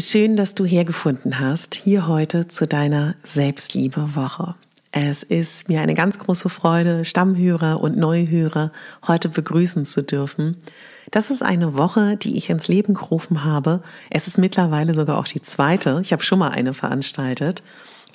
Schön, dass du hergefunden hast, hier heute zu deiner Selbstliebe-Woche. Es ist mir eine ganz große Freude, Stammhörer und Neuhörer heute begrüßen zu dürfen. Das ist eine Woche, die ich ins Leben gerufen habe. Es ist mittlerweile sogar auch die zweite. Ich habe schon mal eine veranstaltet,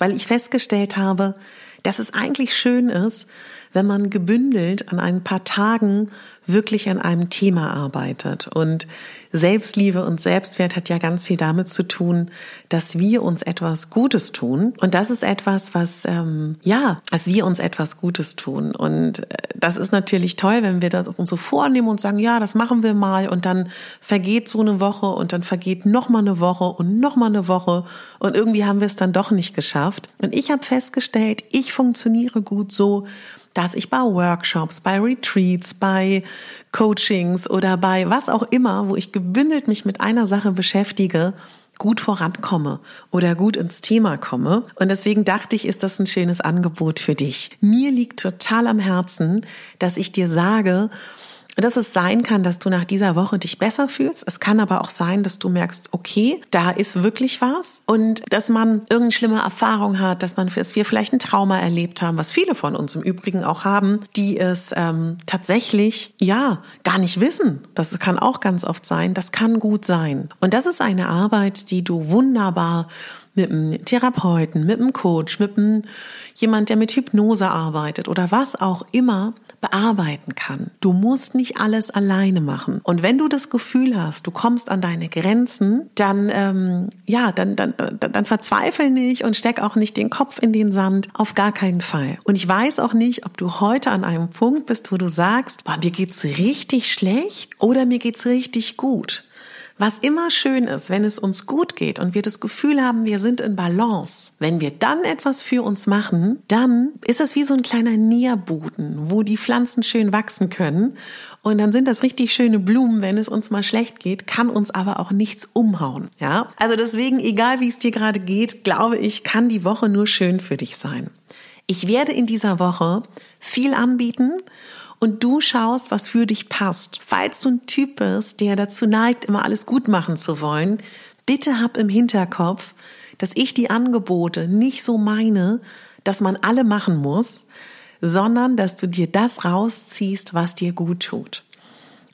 weil ich festgestellt habe, dass es eigentlich schön ist, wenn man gebündelt an ein paar Tagen wirklich an einem Thema arbeitet. Und Selbstliebe und Selbstwert hat ja ganz viel damit zu tun, dass wir uns etwas Gutes tun. Und das ist etwas, was, ähm, ja, dass wir uns etwas Gutes tun. Und äh, das ist natürlich toll, wenn wir das uns so vornehmen und sagen, ja, das machen wir mal. Und dann vergeht so eine Woche und dann vergeht noch mal eine Woche und noch mal eine Woche. Und irgendwie haben wir es dann doch nicht geschafft. Und ich habe festgestellt, ich funktioniere gut so, dass ich bei Workshops, bei Retreats, bei Coachings oder bei was auch immer, wo ich gebündelt mich mit einer Sache beschäftige, gut vorankomme oder gut ins Thema komme. Und deswegen dachte ich, ist das ein schönes Angebot für dich. Mir liegt total am Herzen, dass ich dir sage, dass es sein kann, dass du nach dieser Woche dich besser fühlst. Es kann aber auch sein, dass du merkst, okay, da ist wirklich was und dass man irgendeine schlimme Erfahrung hat, dass man, dass wir vielleicht ein Trauma erlebt haben, was viele von uns im Übrigen auch haben, die es ähm, tatsächlich ja gar nicht wissen. Das kann auch ganz oft sein. Das kann gut sein. Und das ist eine Arbeit, die du wunderbar mit einem Therapeuten, mit einem Coach, mit einem jemand, der mit Hypnose arbeitet oder was auch immer bearbeiten kann. Du musst nicht alles alleine machen. Und wenn du das Gefühl hast, du kommst an deine Grenzen, dann ähm, ja, dann, dann, dann, dann verzweifel nicht und steck auch nicht den Kopf in den Sand. Auf gar keinen Fall. Und ich weiß auch nicht, ob du heute an einem Punkt bist, wo du sagst, boah, mir geht's richtig schlecht oder mir geht's richtig gut. Was immer schön ist, wenn es uns gut geht und wir das Gefühl haben, wir sind in Balance, wenn wir dann etwas für uns machen, dann ist es wie so ein kleiner Nährboden, wo die Pflanzen schön wachsen können. Und dann sind das richtig schöne Blumen, wenn es uns mal schlecht geht, kann uns aber auch nichts umhauen. Ja, also deswegen, egal wie es dir gerade geht, glaube ich, kann die Woche nur schön für dich sein. Ich werde in dieser Woche viel anbieten und du schaust, was für dich passt. Falls du ein Typ bist, der dazu neigt, immer alles gut machen zu wollen, bitte hab im Hinterkopf, dass ich die Angebote nicht so meine, dass man alle machen muss, sondern dass du dir das rausziehst, was dir gut tut.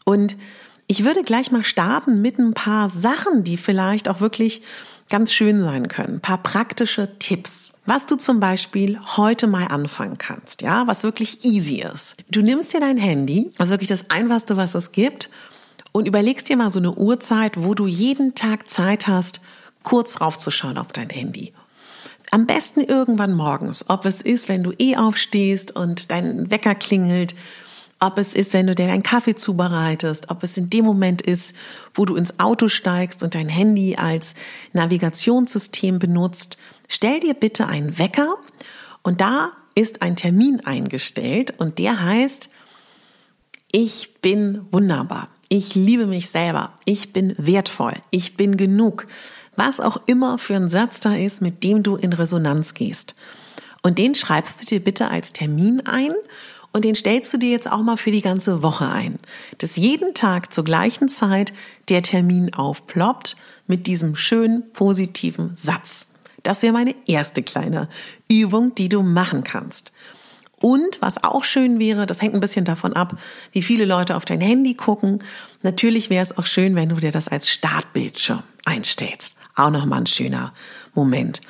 Und ich würde gleich mal starten mit ein paar Sachen, die vielleicht auch wirklich ganz schön sein können. Ein paar praktische Tipps, was du zum Beispiel heute mal anfangen kannst, ja, was wirklich easy ist. Du nimmst dir dein Handy, also wirklich das einfachste, was es gibt, und überlegst dir mal so eine Uhrzeit, wo du jeden Tag Zeit hast, kurz raufzuschauen auf dein Handy. Am besten irgendwann morgens, ob es ist, wenn du eh aufstehst und dein Wecker klingelt ob es ist, wenn du dir deinen Kaffee zubereitest, ob es in dem Moment ist, wo du ins Auto steigst und dein Handy als Navigationssystem benutzt, stell dir bitte einen Wecker und da ist ein Termin eingestellt und der heißt, ich bin wunderbar, ich liebe mich selber, ich bin wertvoll, ich bin genug, was auch immer für ein Satz da ist, mit dem du in Resonanz gehst. Und den schreibst du dir bitte als Termin ein Und den stellst du dir jetzt auch mal für die ganze Woche ein. Dass jeden Tag zur gleichen Zeit der Termin aufploppt mit diesem schönen positiven Satz. Das wäre meine erste kleine Übung, die du machen kannst. Und was auch schön wäre, das hängt ein bisschen davon ab, wie viele Leute auf dein Handy gucken. Natürlich wäre es auch schön, wenn du dir das als Startbildschirm einstellst. Auch nochmal ein schöner Moment.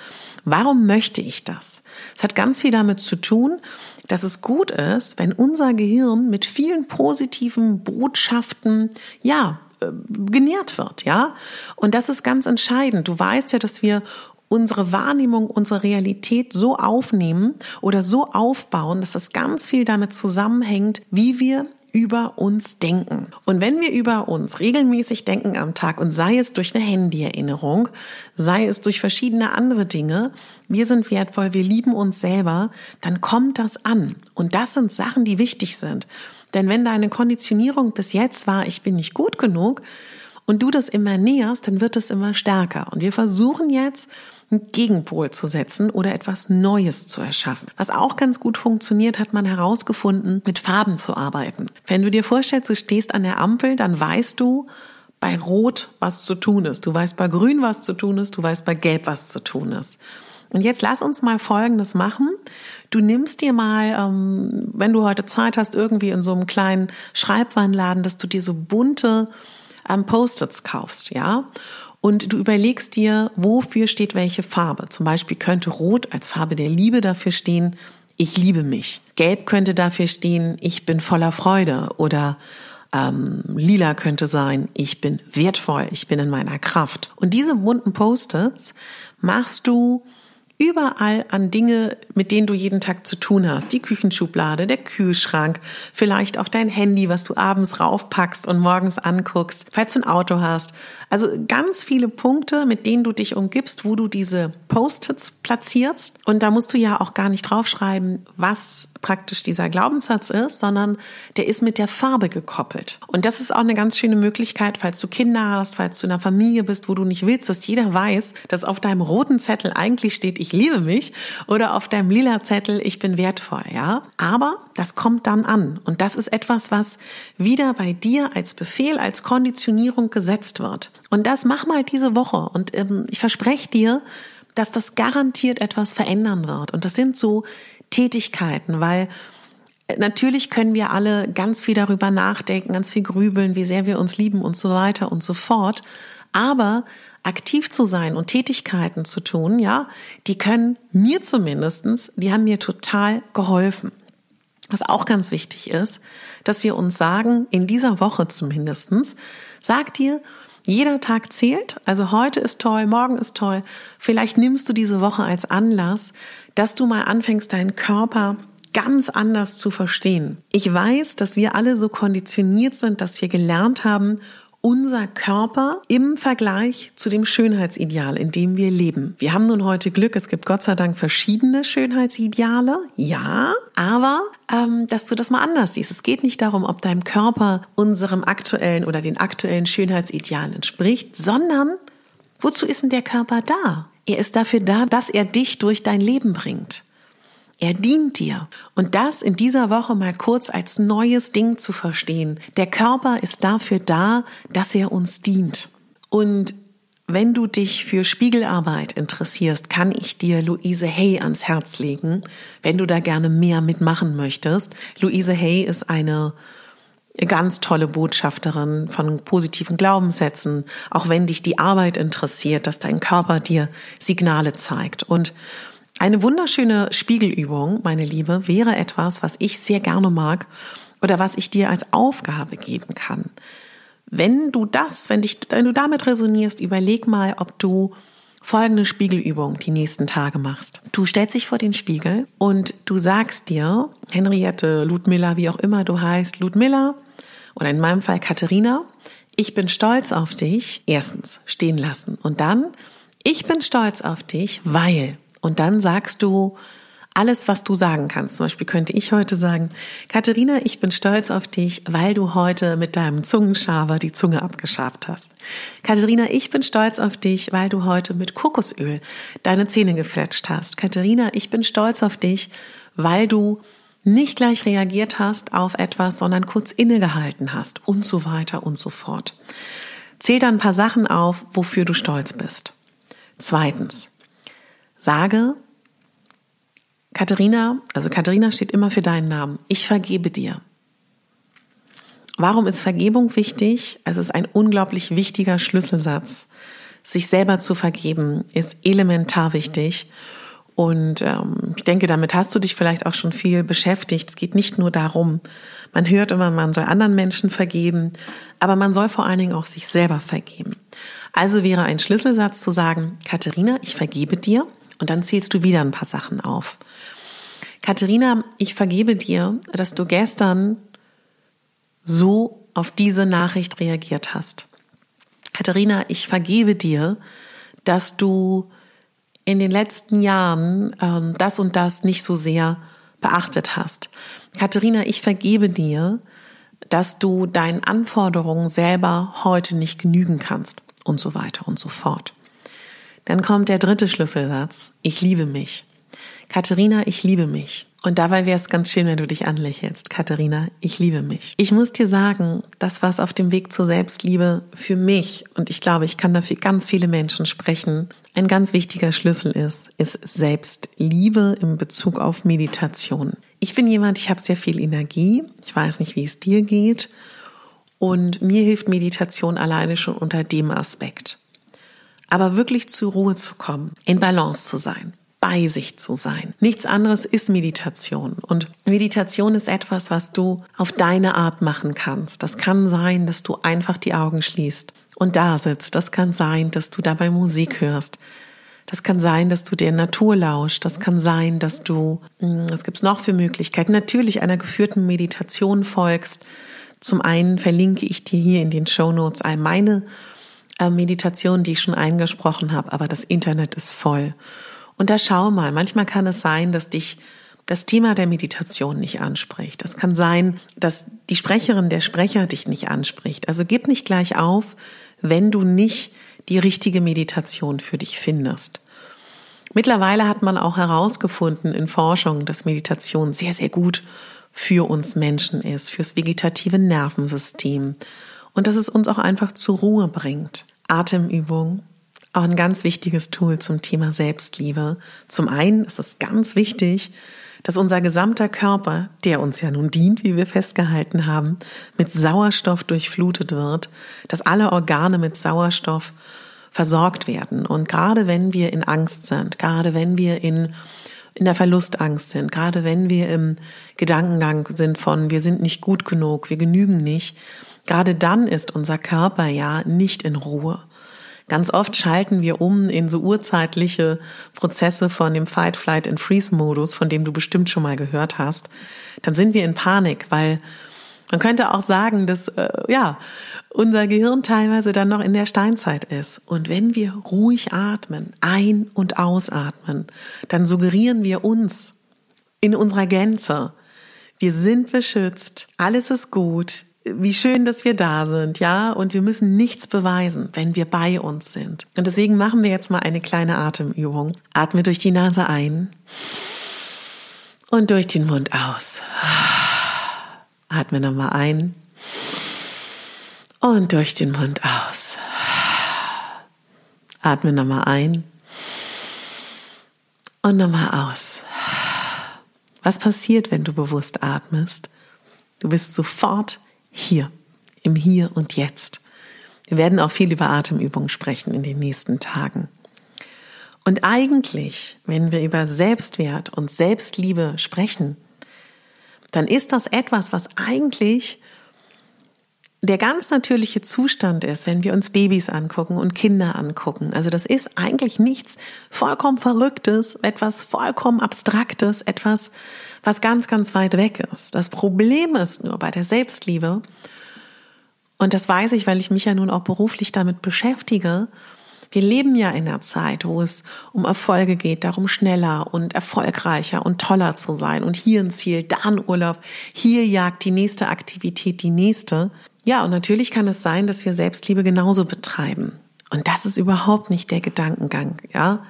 Warum möchte ich das? Es hat ganz viel damit zu tun, dass es gut ist, wenn unser Gehirn mit vielen positiven Botschaften, ja, äh, genährt wird, ja. Und das ist ganz entscheidend. Du weißt ja, dass wir unsere Wahrnehmung, unsere Realität so aufnehmen oder so aufbauen, dass das ganz viel damit zusammenhängt, wie wir über uns denken. Und wenn wir über uns regelmäßig denken am Tag und sei es durch eine Handyerinnerung, sei es durch verschiedene andere Dinge, wir sind wertvoll, wir lieben uns selber, dann kommt das an. Und das sind Sachen, die wichtig sind. Denn wenn deine Konditionierung bis jetzt war, ich bin nicht gut genug, und du das immer näherst, dann wird es immer stärker. Und wir versuchen jetzt, einen Gegenpol zu setzen oder etwas Neues zu erschaffen. Was auch ganz gut funktioniert, hat man herausgefunden, mit Farben zu arbeiten. Wenn du dir vorstellst, du stehst an der Ampel, dann weißt du, bei Rot, was zu tun ist. Du weißt bei Grün, was zu tun ist. Du weißt bei Gelb, was zu tun ist. Und jetzt lass uns mal Folgendes machen. Du nimmst dir mal, ähm, wenn du heute Zeit hast, irgendwie in so einem kleinen Schreibwarenladen, dass du dir so bunte ähm, Post-its kaufst, ja und du überlegst dir, wofür steht welche Farbe. Zum Beispiel könnte Rot als Farbe der Liebe dafür stehen, ich liebe mich. Gelb könnte dafür stehen, ich bin voller Freude. Oder ähm, lila könnte sein, ich bin wertvoll, ich bin in meiner Kraft. Und diese bunten Post-its machst du überall an Dinge, mit denen du jeden Tag zu tun hast. Die Küchenschublade, der Kühlschrank, vielleicht auch dein Handy, was du abends raufpackst und morgens anguckst, falls du ein Auto hast. Also ganz viele Punkte, mit denen du dich umgibst, wo du diese Post-its platzierst. Und da musst du ja auch gar nicht draufschreiben, was praktisch dieser Glaubenssatz ist, sondern der ist mit der Farbe gekoppelt. Und das ist auch eine ganz schöne Möglichkeit, falls du Kinder hast, falls du in einer Familie bist, wo du nicht willst, dass jeder weiß, dass auf deinem roten Zettel eigentlich steht, ich liebe mich oder auf deinem lila Zettel, ich bin wertvoll, ja. Aber das kommt dann an. Und das ist etwas, was wieder bei dir als Befehl, als Konditionierung gesetzt wird. Und das mach mal diese Woche. Und ähm, ich verspreche dir, dass das garantiert etwas verändern wird. Und das sind so Tätigkeiten, weil äh, Natürlich können wir alle ganz viel darüber nachdenken, ganz viel grübeln, wie sehr wir uns lieben und so weiter und so fort. Aber aktiv zu sein und Tätigkeiten zu tun, ja, die können mir zumindestens, die haben mir total geholfen. Was auch ganz wichtig ist, dass wir uns sagen, in dieser Woche zumindestens, sag dir, jeder Tag zählt. Also heute ist toll, morgen ist toll. Vielleicht nimmst du diese Woche als Anlass, dass du mal anfängst, deinen Körper ganz anders zu verstehen. Ich weiß, dass wir alle so konditioniert sind, dass wir gelernt haben, unser Körper im Vergleich zu dem Schönheitsideal, in dem wir leben. Wir haben nun heute Glück, es gibt Gott sei Dank verschiedene Schönheitsideale, ja, aber ähm, dass du das mal anders siehst. Es geht nicht darum, ob dein Körper unserem aktuellen oder den aktuellen Schönheitsidealen entspricht, sondern wozu ist denn der Körper da? Er ist dafür da, dass er dich durch dein Leben bringt. Er dient dir. Und das in dieser Woche mal kurz als neues Ding zu verstehen. Der Körper ist dafür da, dass er uns dient. Und wenn du dich für Spiegelarbeit interessierst, kann ich dir Luise Hay ans Herz legen, wenn du da gerne mehr mitmachen möchtest. Luise Hay ist eine ganz tolle Botschafterin von positiven Glaubenssätzen, auch wenn dich die Arbeit interessiert, dass dein Körper dir Signale zeigt. Und eine wunderschöne Spiegelübung, meine Liebe, wäre etwas, was ich sehr gerne mag oder was ich dir als Aufgabe geben kann. Wenn du das, wenn, dich, wenn du damit resonierst, überleg mal, ob du folgende Spiegelübung die nächsten Tage machst. Du stellst dich vor den Spiegel und du sagst dir, Henriette, Ludmilla, wie auch immer du heißt, Ludmilla oder in meinem Fall Katharina, ich bin stolz auf dich, erstens stehen lassen und dann, ich bin stolz auf dich, weil und dann sagst du alles, was du sagen kannst. Zum Beispiel könnte ich heute sagen, Katharina, ich bin stolz auf dich, weil du heute mit deinem Zungenschaber die Zunge abgeschabt hast. Katharina, ich bin stolz auf dich, weil du heute mit Kokosöl deine Zähne gefletscht hast. Katharina, ich bin stolz auf dich, weil du nicht gleich reagiert hast auf etwas, sondern kurz innegehalten hast und so weiter und so fort. Zähl dann ein paar Sachen auf, wofür du stolz bist. Zweitens, sage, Katharina, also Katharina steht immer für deinen Namen. Ich vergebe dir. Warum ist Vergebung wichtig? Es ist ein unglaublich wichtiger Schlüsselsatz. Sich selber zu vergeben ist elementar wichtig. Und ähm, ich denke, damit hast du dich vielleicht auch schon viel beschäftigt. Es geht nicht nur darum, man hört immer, man soll anderen Menschen vergeben, aber man soll vor allen Dingen auch sich selber vergeben. Also wäre ein Schlüsselsatz zu sagen, Katharina, ich vergebe dir und dann zählst du wieder ein paar Sachen auf. Katharina, ich vergebe dir, dass du gestern so auf diese Nachricht reagiert hast. Katharina, ich vergebe dir, dass du in den letzten Jahren ähm, das und das nicht so sehr beachtet hast. Katharina, ich vergebe dir, dass du deinen Anforderungen selber heute nicht genügen kannst und so weiter und so fort. Dann kommt der dritte Schlüsselsatz. Ich liebe mich. Katharina, ich liebe mich. Und dabei wäre es ganz schön, wenn du dich anlächelst. Katharina, ich liebe mich. Ich muss dir sagen, das, was auf dem Weg zur Selbstliebe für mich, und ich glaube, ich kann dafür ganz viele Menschen sprechen, ein ganz wichtiger Schlüssel ist, ist Selbstliebe im Bezug auf Meditation. Ich bin jemand, ich habe sehr viel Energie. Ich weiß nicht, wie es dir geht. Und mir hilft Meditation alleine schon unter dem Aspekt. Aber wirklich zur Ruhe zu kommen, in Balance zu sein, bei sich zu sein. Nichts anderes ist Meditation. Und Meditation ist etwas, was du auf deine Art machen kannst. Das kann sein, dass du einfach die Augen schließt und da sitzt. Das kann sein, dass du dabei Musik hörst. Das kann sein, dass du der Natur lauscht. Das kann sein, dass du, hm, was gibt's noch für Möglichkeiten? Natürlich einer geführten Meditation folgst. Zum einen verlinke ich dir hier in den Show Notes all meine äh, Meditationen, die ich schon eingesprochen habe, aber das Internet ist voll. Und da schau mal, manchmal kann es sein, dass dich das Thema der Meditation nicht anspricht. Das kann sein, dass die Sprecherin, der Sprecher dich nicht anspricht. Also gib nicht gleich auf, wenn du nicht die richtige Meditation für dich findest. Mittlerweile hat man auch herausgefunden in Forschung, dass Meditation sehr, sehr gut für uns Menschen ist, fürs vegetative Nervensystem und dass es uns auch einfach zur Ruhe bringt. Atemübung, auch ein ganz wichtiges Tool zum Thema Selbstliebe. Zum einen ist es ganz wichtig, dass unser gesamter Körper, der uns ja nun dient, wie wir festgehalten haben, mit Sauerstoff durchflutet wird, dass alle Organe mit Sauerstoff versorgt werden. Und gerade wenn wir in Angst sind, gerade wenn wir in, in der Verlustangst sind, gerade wenn wir im Gedankengang sind von, wir sind nicht gut genug, wir genügen nicht, gerade dann ist unser Körper ja nicht in Ruhe. Ganz oft schalten wir um in so urzeitliche Prozesse von dem Fight, Flight and Freeze-Modus, von dem du bestimmt schon mal gehört hast. Dann sind wir in Panik, weil man könnte auch sagen, dass äh, ja unser Gehirn teilweise dann noch in der Steinzeit ist. Und wenn wir ruhig atmen, ein- und ausatmen, dann suggerieren wir uns in unserer Gänze, wir sind beschützt, alles ist gut, wie schön, dass wir da sind, ja, und wir müssen nichts beweisen, wenn wir bei uns sind. Und deswegen machen wir jetzt mal eine kleine Atemübung. Atme durch die Nase ein und durch den Mund aus. Atme nochmal ein und durch den Mund aus. Atme nochmal ein und nochmal aus. Was passiert, wenn du bewusst atmest? Du bist sofort hier, im Hier und Jetzt. Wir werden auch viel über Atemübungen sprechen in den nächsten Tagen. Und eigentlich, wenn wir über Selbstwert und Selbstliebe sprechen, dann ist das etwas, was eigentlich der ganz natürliche Zustand ist, wenn wir uns Babys angucken und Kinder angucken. Also das ist eigentlich nichts vollkommen Verrücktes, etwas vollkommen Abstraktes, etwas, was ganz, ganz weit weg ist. Das Problem ist nur bei der Selbstliebe, und das weiß ich, weil ich mich ja nun auch beruflich damit beschäftige, wir leben ja in einer Zeit, wo es um Erfolge geht, darum schneller und erfolgreicher und toller zu sein und hier ein Ziel, da ein Urlaub, hier jagt die nächste Aktivität die nächste. Ja, und natürlich kann es sein, dass wir Selbstliebe genauso betreiben. Und das ist überhaupt nicht der Gedankengang, ja.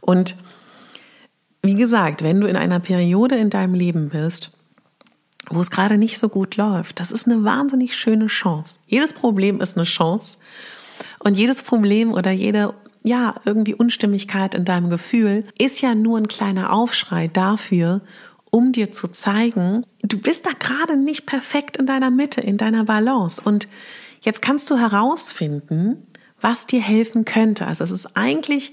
Und wie gesagt, wenn du in einer Periode in deinem Leben bist, wo es gerade nicht so gut läuft. Das ist eine wahnsinnig schöne Chance. Jedes Problem ist eine Chance. Und jedes Problem oder jede, ja, irgendwie Unstimmigkeit in deinem Gefühl ist ja nur ein kleiner Aufschrei dafür, um dir zu zeigen, du bist da gerade nicht perfekt in deiner Mitte, in deiner Balance. Und jetzt kannst du herausfinden, was dir helfen könnte. Also es ist eigentlich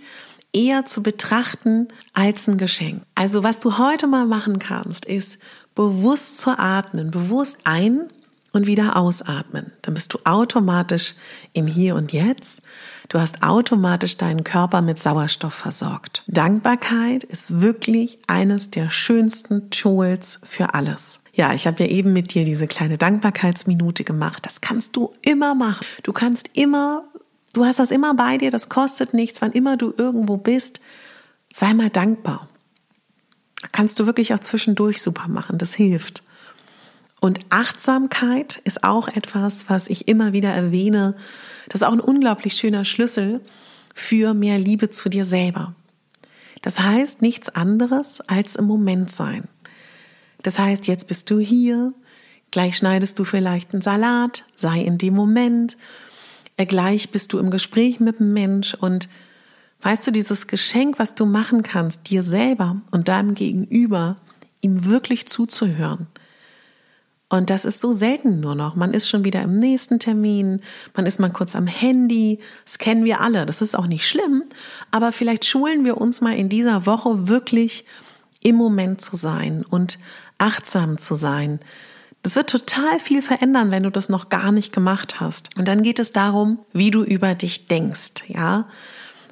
eher zu betrachten als ein Geschenk. Also was du heute mal machen kannst, ist bewusst zu atmen, bewusst ein und wieder ausatmen. Dann bist du automatisch im Hier und Jetzt. Du hast automatisch deinen Körper mit Sauerstoff versorgt. Dankbarkeit ist wirklich eines der schönsten Tools für alles. Ja, ich habe ja eben mit dir diese kleine Dankbarkeitsminute gemacht. Das kannst du immer machen. Du kannst immer Du hast das immer bei dir, das kostet nichts, wann immer du irgendwo bist. Sei mal dankbar. Kannst du wirklich auch zwischendurch super machen, das hilft. Und Achtsamkeit ist auch etwas, was ich immer wieder erwähne. Das ist auch ein unglaublich schöner Schlüssel für mehr Liebe zu dir selber. Das heißt nichts anderes als im Moment sein. Das heißt, jetzt bist du hier, gleich schneidest du vielleicht einen Salat, sei in dem Moment gleich bist du im Gespräch mit einem Mensch und weißt du, dieses Geschenk, was du machen kannst, dir selber und deinem Gegenüber, ihm wirklich zuzuhören. Und das ist so selten nur noch. Man ist schon wieder im nächsten Termin, man ist mal kurz am Handy. Das kennen wir alle. Das ist auch nicht schlimm. Aber vielleicht schulen wir uns mal in dieser Woche wirklich im Moment zu sein und achtsam zu sein das wird total viel verändern, wenn du das noch gar nicht gemacht hast. Und dann geht es darum, wie du über dich denkst, ja?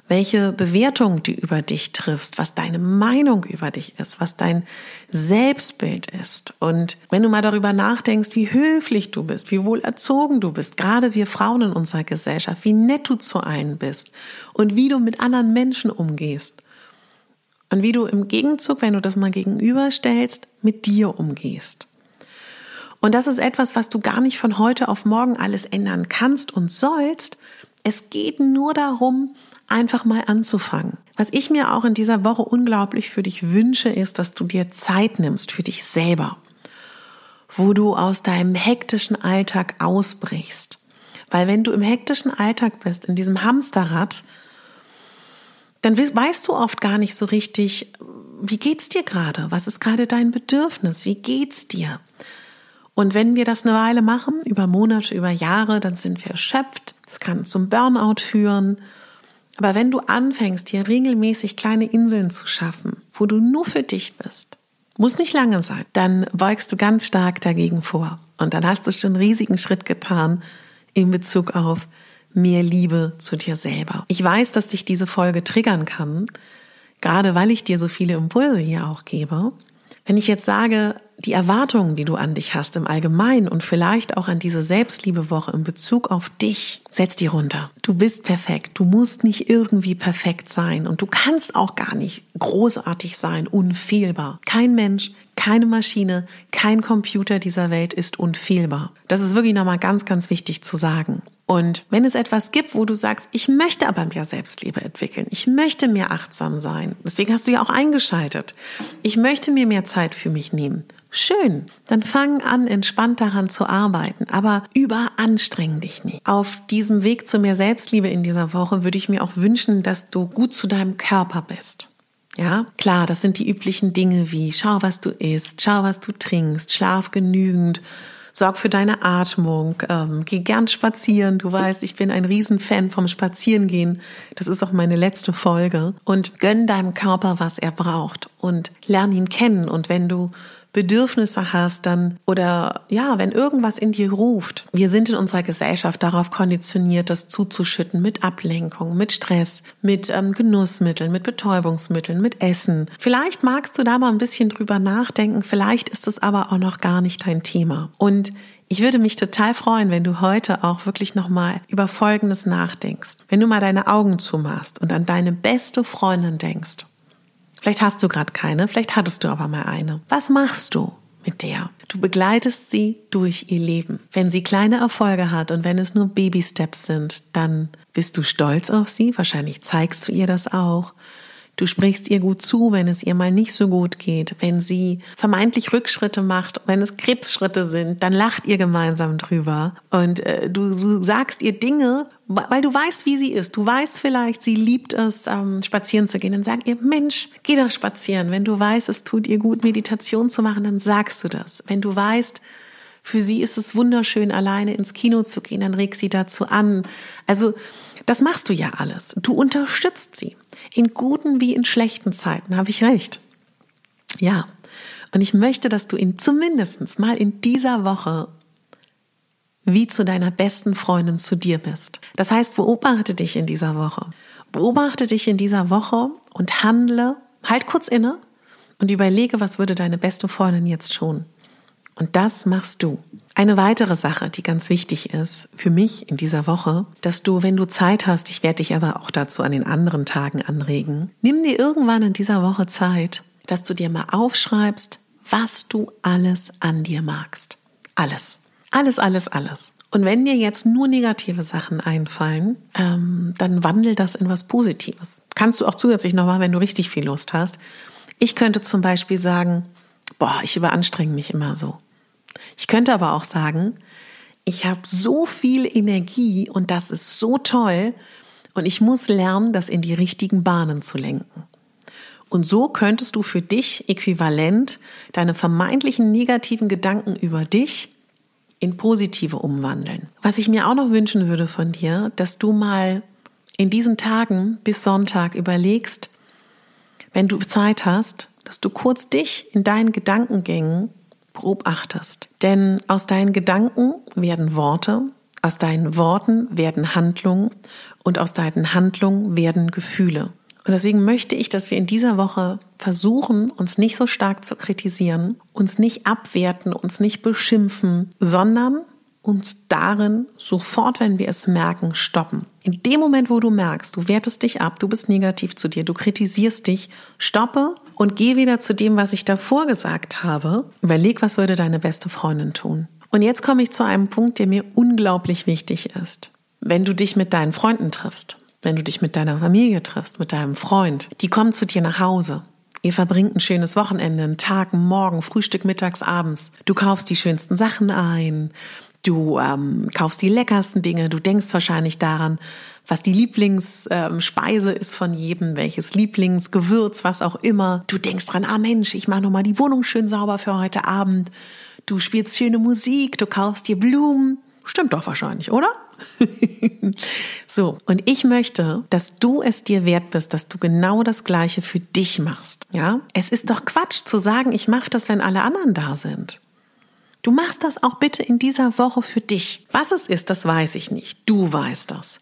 Welche Bewertung du über dich triffst, was deine Meinung über dich ist, was dein Selbstbild ist. Und wenn du mal darüber nachdenkst, wie höflich du bist, wie wohl erzogen du bist, gerade wir Frauen in unserer Gesellschaft, wie nett du zu allen bist und wie du mit anderen Menschen umgehst. Und wie du im Gegenzug, wenn du das mal gegenüberstellst, mit dir umgehst. Und das ist etwas, was du gar nicht von heute auf morgen alles ändern kannst und sollst. Es geht nur darum, einfach mal anzufangen. Was ich mir auch in dieser Woche unglaublich für dich wünsche, ist, dass du dir Zeit nimmst für dich selber, wo du aus deinem hektischen Alltag ausbrichst. Weil wenn du im hektischen Alltag bist, in diesem Hamsterrad, dann weißt du oft gar nicht so richtig, wie geht's dir gerade? Was ist gerade dein Bedürfnis? Wie geht's dir? Und wenn wir das eine Weile machen, über Monate, über Jahre, dann sind wir erschöpft. Das kann zum Burnout führen. Aber wenn du anfängst, hier regelmäßig kleine Inseln zu schaffen, wo du nur für dich bist, muss nicht lange sein, dann beugst du ganz stark dagegen vor. Und dann hast du schon einen riesigen Schritt getan in Bezug auf mehr Liebe zu dir selber. Ich weiß, dass dich diese Folge triggern kann, gerade weil ich dir so viele Impulse hier auch gebe. Wenn ich jetzt sage, die Erwartungen, die du an dich hast im Allgemeinen und vielleicht auch an diese Selbstliebewoche in Bezug auf dich, setz die runter. Du bist perfekt. Du musst nicht irgendwie perfekt sein und du kannst auch gar nicht großartig sein, unfehlbar. Kein Mensch, keine Maschine, kein Computer dieser Welt ist unfehlbar. Das ist wirklich nochmal ganz, ganz wichtig zu sagen. Und wenn es etwas gibt, wo du sagst, ich möchte aber mehr Selbstliebe entwickeln, ich möchte mehr achtsam sein, deswegen hast du ja auch eingeschaltet, ich möchte mir mehr Zeit für mich nehmen, schön, dann fang an, entspannt daran zu arbeiten, aber überanstreng dich nicht. Auf diesem Weg zu mehr Selbstliebe in dieser Woche würde ich mir auch wünschen, dass du gut zu deinem Körper bist. Ja, klar, das sind die üblichen Dinge wie schau, was du isst, schau, was du trinkst, schlaf genügend, sorg für deine Atmung, ähm, geh gern spazieren. Du weißt, ich bin ein Riesenfan vom Spazierengehen. Das ist auch meine letzte Folge. Und gönn deinem Körper, was er braucht und lern ihn kennen. Und wenn du Bedürfnisse hast, dann oder ja, wenn irgendwas in dir ruft. Wir sind in unserer Gesellschaft darauf konditioniert, das zuzuschütten mit Ablenkung, mit Stress, mit ähm, Genussmitteln, mit Betäubungsmitteln, mit Essen. Vielleicht magst du da mal ein bisschen drüber nachdenken, vielleicht ist es aber auch noch gar nicht dein Thema. Und ich würde mich total freuen, wenn du heute auch wirklich nochmal über Folgendes nachdenkst. Wenn du mal deine Augen zumachst und an deine beste Freundin denkst Vielleicht hast du gerade keine, vielleicht hattest du aber mal eine. Was machst du mit der? Du begleitest sie durch ihr Leben. Wenn sie kleine Erfolge hat und wenn es nur Baby-Steps sind, dann bist du stolz auf sie. Wahrscheinlich zeigst du ihr das auch. Du sprichst ihr gut zu, wenn es ihr mal nicht so gut geht, wenn sie vermeintlich Rückschritte macht, wenn es Krebsschritte sind, dann lacht ihr gemeinsam drüber und äh, du, du sagst ihr Dinge, weil du weißt, wie sie ist. Du weißt vielleicht, sie liebt es, ähm, spazieren zu gehen. Dann sag ihr, Mensch, geh doch spazieren. Wenn du weißt, es tut ihr gut, Meditation zu machen, dann sagst du das. Wenn du weißt, für sie ist es wunderschön, alleine ins Kino zu gehen, dann reg sie dazu an. Also das machst du ja alles. Du unterstützt sie. In guten wie in schlechten Zeiten, habe ich recht. Ja. Und ich möchte, dass du in zumindest mal in dieser Woche wie zu deiner besten Freundin zu dir bist. Das heißt, beobachte dich in dieser Woche. Beobachte dich in dieser Woche und handle, halt kurz inne und überlege, was würde deine beste Freundin jetzt tun. Und das machst du. Eine weitere Sache, die ganz wichtig ist für mich in dieser Woche, dass du, wenn du Zeit hast, ich werde dich aber auch dazu an den anderen Tagen anregen, nimm dir irgendwann in dieser Woche Zeit, dass du dir mal aufschreibst, was du alles an dir magst. Alles. Alles, alles, alles. Und wenn dir jetzt nur negative Sachen einfallen, ähm, dann wandel das in was Positives. Kannst du auch zusätzlich nochmal, wenn du richtig viel Lust hast. Ich könnte zum Beispiel sagen, boah, ich überanstrenge mich immer so. Ich könnte aber auch sagen, ich habe so viel Energie und das ist so toll und ich muss lernen, das in die richtigen Bahnen zu lenken. Und so könntest du für dich äquivalent deine vermeintlichen negativen Gedanken über dich in positive umwandeln. Was ich mir auch noch wünschen würde von dir, dass du mal in diesen Tagen bis Sonntag überlegst, wenn du Zeit hast, dass du kurz dich in deinen Gedankengängen beobachtest. Denn aus deinen Gedanken werden Worte, aus deinen Worten werden Handlungen und aus deinen Handlungen werden Gefühle. Und deswegen möchte ich, dass wir in dieser Woche versuchen, uns nicht so stark zu kritisieren, uns nicht abwerten, uns nicht beschimpfen, sondern uns darin sofort, wenn wir es merken, stoppen. In dem Moment, wo du merkst, du wertest dich ab, du bist negativ zu dir, du kritisierst dich, stoppe und geh wieder zu dem, was ich davor gesagt habe. Überleg, was würde deine beste Freundin tun. Und jetzt komme ich zu einem Punkt, der mir unglaublich wichtig ist. Wenn du dich mit deinen Freunden triffst, wenn du dich mit deiner Familie triffst, mit deinem Freund, die kommen zu dir nach Hause. Ihr verbringt ein schönes Wochenende, einen Tag, einen Morgen, Frühstück, mittags, abends. Du kaufst die schönsten Sachen ein. Du ähm, kaufst die leckersten Dinge. Du denkst wahrscheinlich daran, was die Lieblingsspeise ähm, ist von jedem, welches Lieblingsgewürz, was auch immer. Du denkst dran, ah Mensch, ich mache nochmal die Wohnung schön sauber für heute Abend. Du spielst schöne Musik, du kaufst dir Blumen. Stimmt doch wahrscheinlich, oder? so, und ich möchte, dass du es dir wert bist, dass du genau das Gleiche für dich machst. Ja, es ist doch Quatsch zu sagen, ich mache das, wenn alle anderen da sind. Du machst das auch bitte in dieser Woche für dich. Was es ist, das weiß ich nicht. Du weißt das.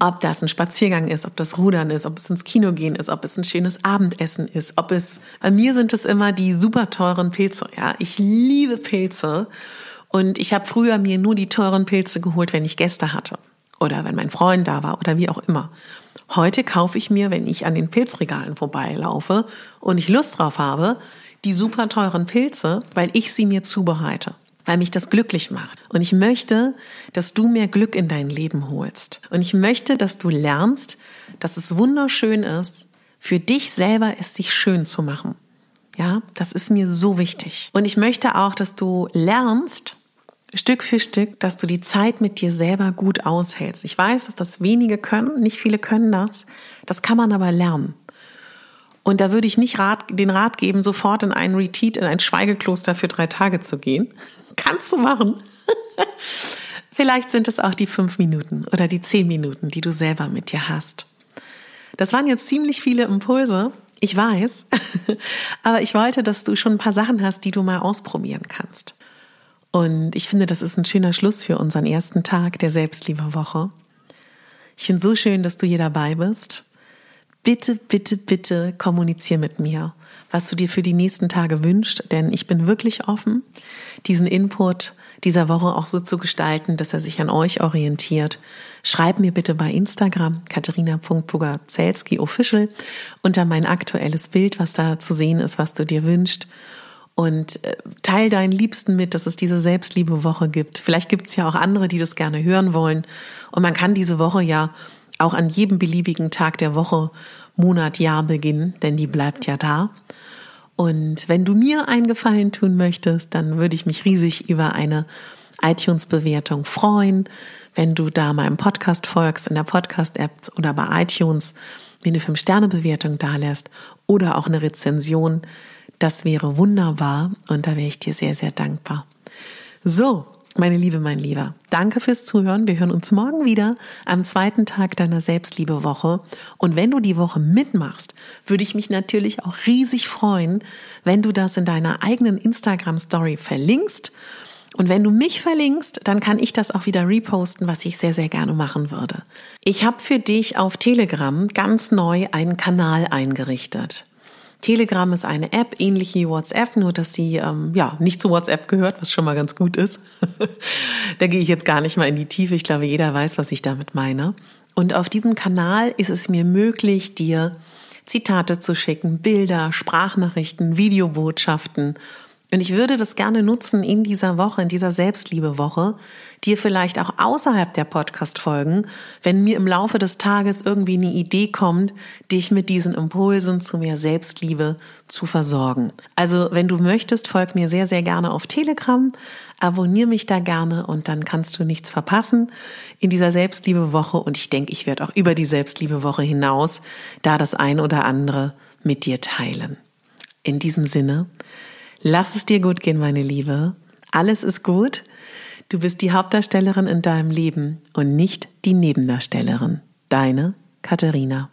Ob das ein Spaziergang ist, ob das Rudern ist, ob es ins Kino gehen ist, ob es ein schönes Abendessen ist, ob es, bei mir sind es immer die super teuren Pilze. Ja, ich liebe Pilze. Und ich habe früher mir nur die teuren Pilze geholt, wenn ich Gäste hatte. Oder wenn mein Freund da war oder wie auch immer. Heute kaufe ich mir, wenn ich an den Pilzregalen vorbeilaufe und ich Lust drauf habe, die super teuren Pilze, weil ich sie mir zubereite, weil mich das glücklich macht. Und ich möchte, dass du mehr Glück in dein Leben holst. Und ich möchte, dass du lernst, dass es wunderschön ist, für dich selber es sich schön zu machen. Ja, das ist mir so wichtig. Und ich möchte auch, dass du lernst, Stück für Stück, dass du die Zeit mit dir selber gut aushältst. Ich weiß, dass das wenige können, nicht viele können das. Das kann man aber lernen. Und da würde ich nicht Rat, den Rat geben, sofort in einen Retreat, in ein Schweigekloster für drei Tage zu gehen. Kannst du machen. Vielleicht sind es auch die fünf Minuten oder die zehn Minuten, die du selber mit dir hast. Das waren jetzt ziemlich viele Impulse. Ich weiß. Aber ich wollte, dass du schon ein paar Sachen hast, die du mal ausprobieren kannst. Und ich finde, das ist ein schöner Schluss für unseren ersten Tag der Selbstliebewoche. Ich finde so schön, dass du hier dabei bist bitte, bitte, bitte kommunizier mit mir, was du dir für die nächsten Tage wünschst, denn ich bin wirklich offen, diesen Input dieser Woche auch so zu gestalten, dass er sich an euch orientiert. Schreib mir bitte bei Instagram katharina.pugazelski official unter mein aktuelles Bild, was da zu sehen ist, was du dir wünschst und äh, teil deinen Liebsten mit, dass es diese Selbstliebe-Woche gibt. Vielleicht gibt es ja auch andere, die das gerne hören wollen. Und man kann diese Woche ja auch an jedem beliebigen Tag der Woche, Monat, Jahr beginnen, denn die bleibt ja da. Und wenn du mir einen Gefallen tun möchtest, dann würde ich mich riesig über eine iTunes-Bewertung freuen. Wenn du da meinem Podcast folgst, in der Podcast-App oder bei iTunes, mir eine 5-Sterne-Bewertung dalässt oder auch eine Rezension, das wäre wunderbar und da wäre ich dir sehr, sehr dankbar. So, meine Liebe, mein Lieber, danke fürs Zuhören. Wir hören uns morgen wieder am zweiten Tag deiner Selbstliebe-Woche. Und wenn du die Woche mitmachst, würde ich mich natürlich auch riesig freuen, wenn du das in deiner eigenen Instagram-Story verlinkst. Und wenn du mich verlinkst, dann kann ich das auch wieder reposten, was ich sehr, sehr gerne machen würde. Ich habe für dich auf Telegram ganz neu einen Kanal eingerichtet. Telegram ist eine App, ähnlich wie WhatsApp, nur dass sie ähm, ja nicht zu WhatsApp gehört, was schon mal ganz gut ist. da gehe ich jetzt gar nicht mal in die Tiefe. Ich glaube, jeder weiß, was ich damit meine. Und auf diesem Kanal ist es mir möglich, dir Zitate zu schicken, Bilder, Sprachnachrichten, Videobotschaften und ich würde das gerne nutzen in dieser Woche, in dieser Selbstliebe-Woche, dir vielleicht auch außerhalb der Podcast-Folgen, wenn mir im Laufe des Tages irgendwie eine Idee kommt, dich mit diesen Impulsen zu mehr Selbstliebe zu versorgen. Also, wenn du möchtest, folg mir sehr, sehr gerne auf Telegram, abonniere mich da gerne und dann kannst du nichts verpassen in dieser Selbstliebe-Woche. Und ich denke, ich werde auch über die Selbstliebe-Woche hinaus da das ein oder andere mit dir teilen. In diesem Sinne, Lass es dir gut gehen, meine Liebe. Alles ist gut. Du bist die Hauptdarstellerin in deinem Leben und nicht die Nebendarstellerin. Deine Katharina.